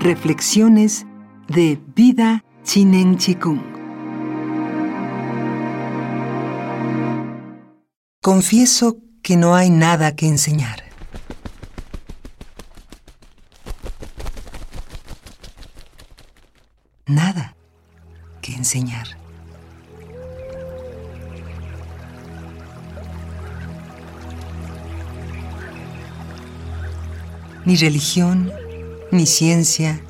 Reflexiones de Vida Chinen Chikung. Confieso que no hay nada que enseñar. Nada que enseñar. Ni religión, ni ciencia,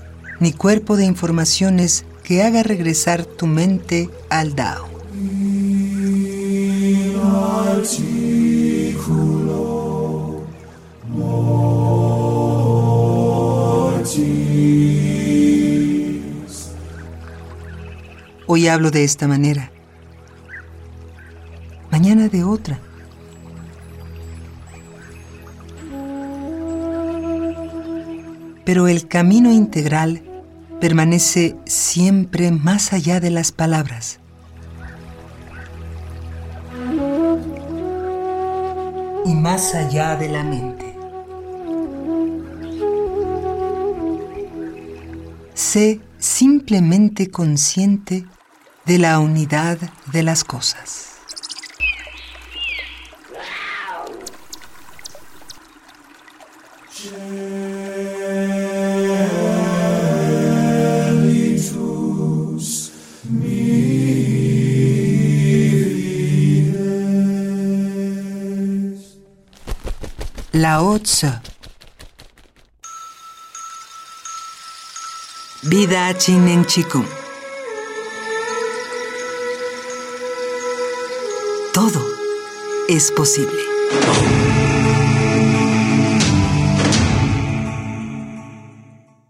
ni cuerpo de informaciones que haga regresar tu mente al Dao. Hoy hablo de esta manera, mañana de otra. Pero el camino integral permanece siempre más allá de las palabras. Y más allá de la mente. Sé simplemente consciente de la unidad de las cosas. Lao Tzu. Vida Chinen Chikung. Todo es posible.